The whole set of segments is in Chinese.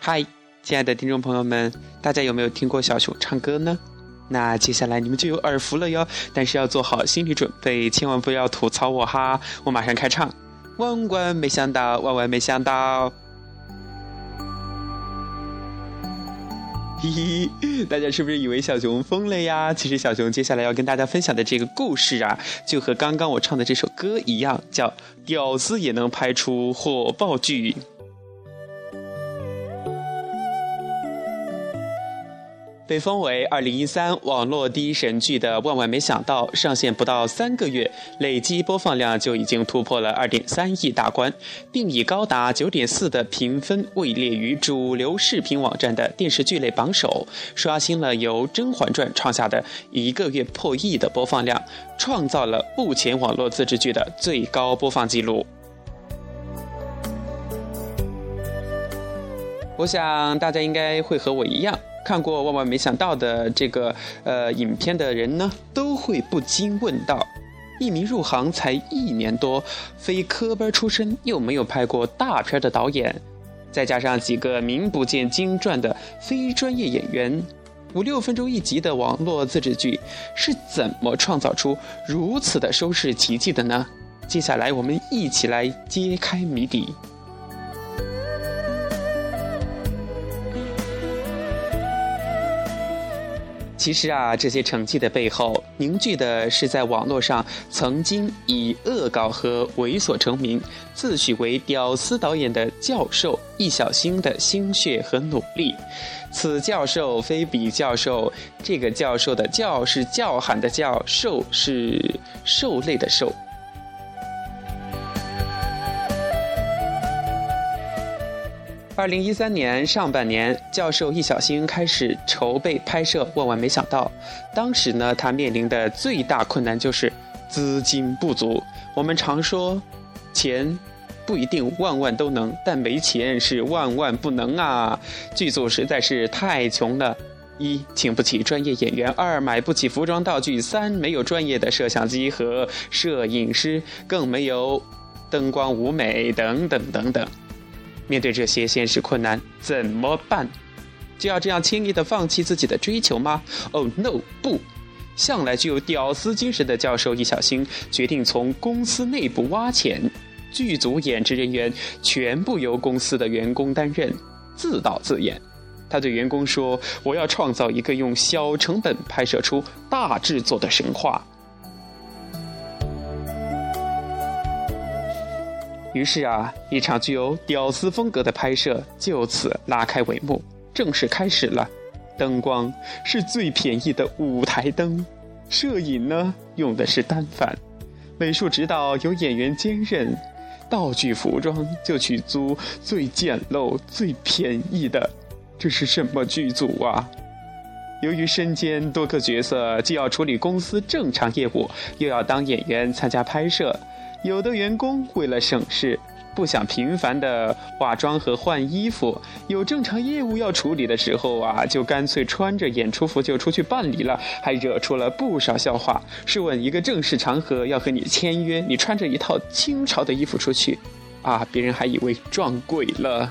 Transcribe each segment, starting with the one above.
嗨，亲爱的听众朋友们，大家有没有听过小熊唱歌呢？那接下来你们就有耳福了哟。但是要做好心理准备，千万不要吐槽我哈。我马上开唱。万万没想到，万万没想到。嘿嘿，大家是不是以为小熊疯了呀？其实小熊接下来要跟大家分享的这个故事啊，就和刚刚我唱的这首歌一样，叫《屌丝也能拍出火爆剧》。被封为二零一三网络第一神剧的《万万没想到》上线不到三个月，累计播放量就已经突破了二点三亿大关，并以高达九点四的评分位列于主流视频网站的电视剧类榜首，刷新了由《甄嬛传》创下的一个月破亿的播放量，创造了目前网络自制剧的最高播放记录。我想大家应该会和我一样。看过万万没想到的这个呃影片的人呢，都会不禁问道：一名入行才一年多、非科班出身又没有拍过大片的导演，再加上几个名不见经传的非专业演员，五六分钟一集的网络自制剧，是怎么创造出如此的收视奇迹的呢？接下来我们一起来揭开谜底。其实啊，这些成绩的背后凝聚的是在网络上曾经以恶搞和猥琐成名、自诩为“屌丝导演”的教授易小星的心血和努力。此教授非彼教授，这个教授的“教”是叫喊的“教”，“授”是兽类的“兽”。二零一三年上半年，教授易小星开始筹备拍摄《万万没想到》。当时呢，他面临的最大困难就是资金不足。我们常说，钱不一定万万都能，但没钱是万万不能啊！剧组实在是太穷了：一，请不起专业演员；二，买不起服装道具；三，没有专业的摄像机和摄影师，更没有灯光舞美等等等等。面对这些现实困难，怎么办？就要这样轻易的放弃自己的追求吗？Oh no，不！向来具有屌丝精神的教授易小星决定从公司内部挖潜，剧组演职人员全部由公司的员工担任，自导自演。他对员工说：“我要创造一个用小成本拍摄出大制作的神话。”于是啊，一场具有屌丝风格的拍摄就此拉开帷幕，正式开始了。灯光是最便宜的舞台灯，摄影呢用的是单反，美术指导由演员兼任，道具服装就去租最简陋、最便宜的。这是什么剧组啊？由于身兼多个角色，既要处理公司正常业务，又要当演员参加拍摄。有的员工为了省事，不想频繁的化妆和换衣服，有正常业务要处理的时候啊，就干脆穿着演出服就出去办理了，还惹出了不少笑话。试问一个正式场合要和你签约，你穿着一套清朝的衣服出去，啊，别人还以为撞鬼了。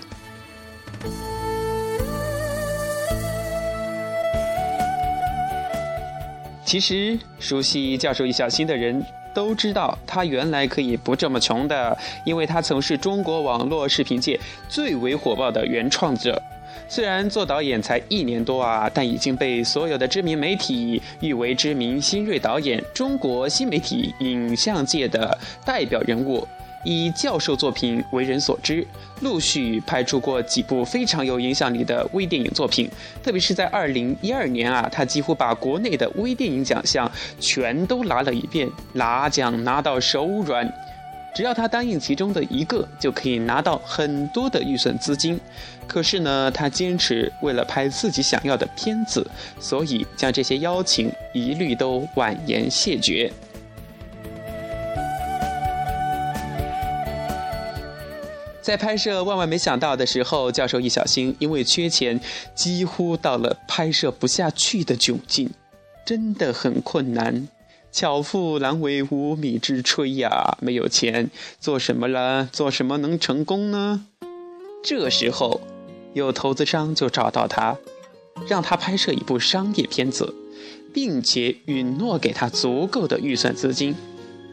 其实熟悉教授易小星的人。都知道他原来可以不这么穷的，因为他曾是中国网络视频界最为火爆的原创者。虽然做导演才一年多啊，但已经被所有的知名媒体誉为知名新锐导演、中国新媒体影像界的代表人物。以教授作品为人所知，陆续拍出过几部非常有影响力的微电影作品。特别是在二零一二年啊，他几乎把国内的微电影奖项全都拿了一遍，拿奖拿到手软。只要他答应其中的一个，就可以拿到很多的预算资金。可是呢，他坚持为了拍自己想要的片子，所以将这些邀请一律都婉言谢绝。在拍摄《万万没想到》的时候，教授易小星因为缺钱，几乎到了拍摄不下去的窘境，真的很困难。巧妇难为无米之炊呀，没有钱做什么了？做什么能成功呢？这时候，有投资商就找到他，让他拍摄一部商业片子，并且允诺给他足够的预算资金。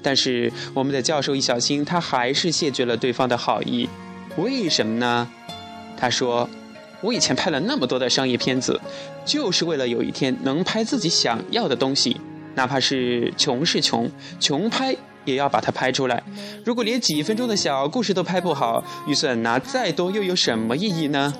但是我们的教授一小心，他还是谢绝了对方的好意。为什么呢？他说：“我以前拍了那么多的商业片子，就是为了有一天能拍自己想要的东西，哪怕是穷是穷，穷拍也要把它拍出来。如果连几分钟的小故事都拍不好，预算拿再多又有什么意义呢？”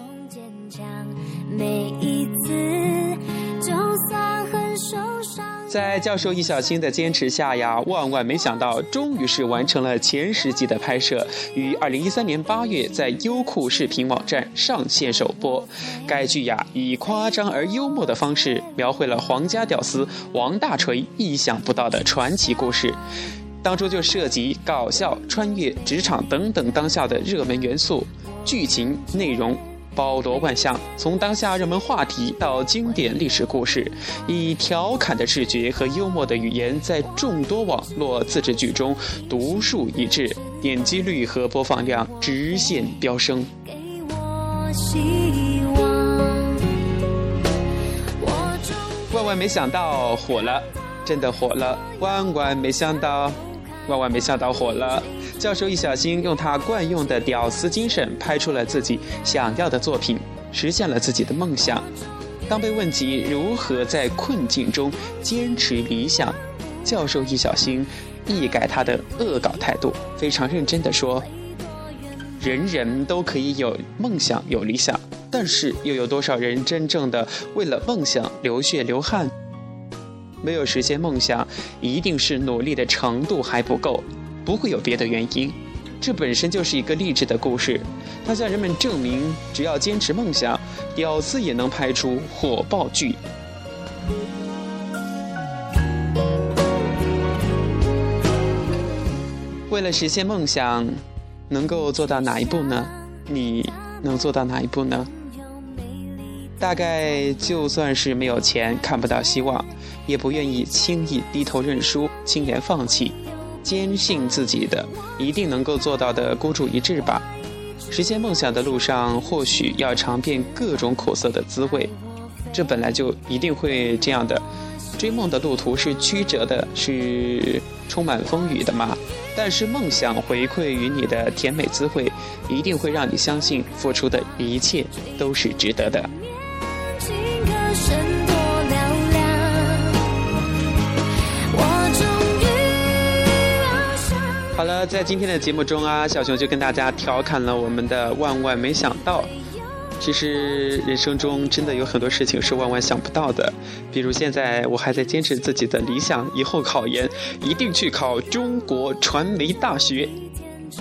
在教授易小星的坚持下呀，万万没想到，终于是完成了前十集的拍摄，于二零一三年八月在优酷视频网站上线首播。该剧呀，以夸张而幽默的方式，描绘了皇家屌丝王大锤意想不到的传奇故事，当中就涉及搞笑、穿越、职场等等当下的热门元素，剧情内容。包罗万象，从当下热门话题到经典历史故事，以调侃的视觉和幽默的语言，在众多网络自制剧中独树一帜，点击率和播放量直线飙升。万万没想到火了，真的火了！万万没想到，万万没想到火了！教授易小星用他惯用的屌丝精神，拍出了自己想要的作品，实现了自己的梦想。当被问及如何在困境中坚持理想，教授易小星一改他的恶搞态度，非常认真地说：“人人都可以有梦想、有理想，但是又有多少人真正的为了梦想流血流汗？没有实现梦想，一定是努力的程度还不够。”不会有别的原因，这本身就是一个励志的故事。它向人们证明，只要坚持梦想，屌丝也能拍出火爆剧。为了实现梦想，能够做到哪一步呢？你能做到哪一步呢？大概就算是没有钱，看不到希望，也不愿意轻易低头认输，轻言放弃。坚信自己的一定能够做到的孤注一掷吧。实现梦想的路上，或许要尝遍各种苦涩的滋味，这本来就一定会这样的。追梦的路途是曲折的，是充满风雨的嘛。但是梦想回馈于你的甜美滋味，一定会让你相信付出的一切都是值得的。在今天的节目中啊，小熊就跟大家调侃了我们的万万没想到。其实人生中真的有很多事情是万万想不到的，比如现在我还在坚持自己的理想，以后考研一定去考中国传媒大学。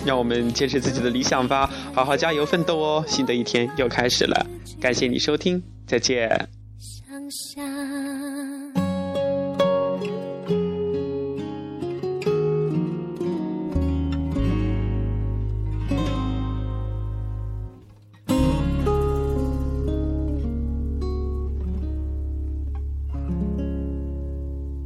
让我们坚持自己的理想吧，好好加油奋斗哦！新的一天又开始了，感谢你收听，再见。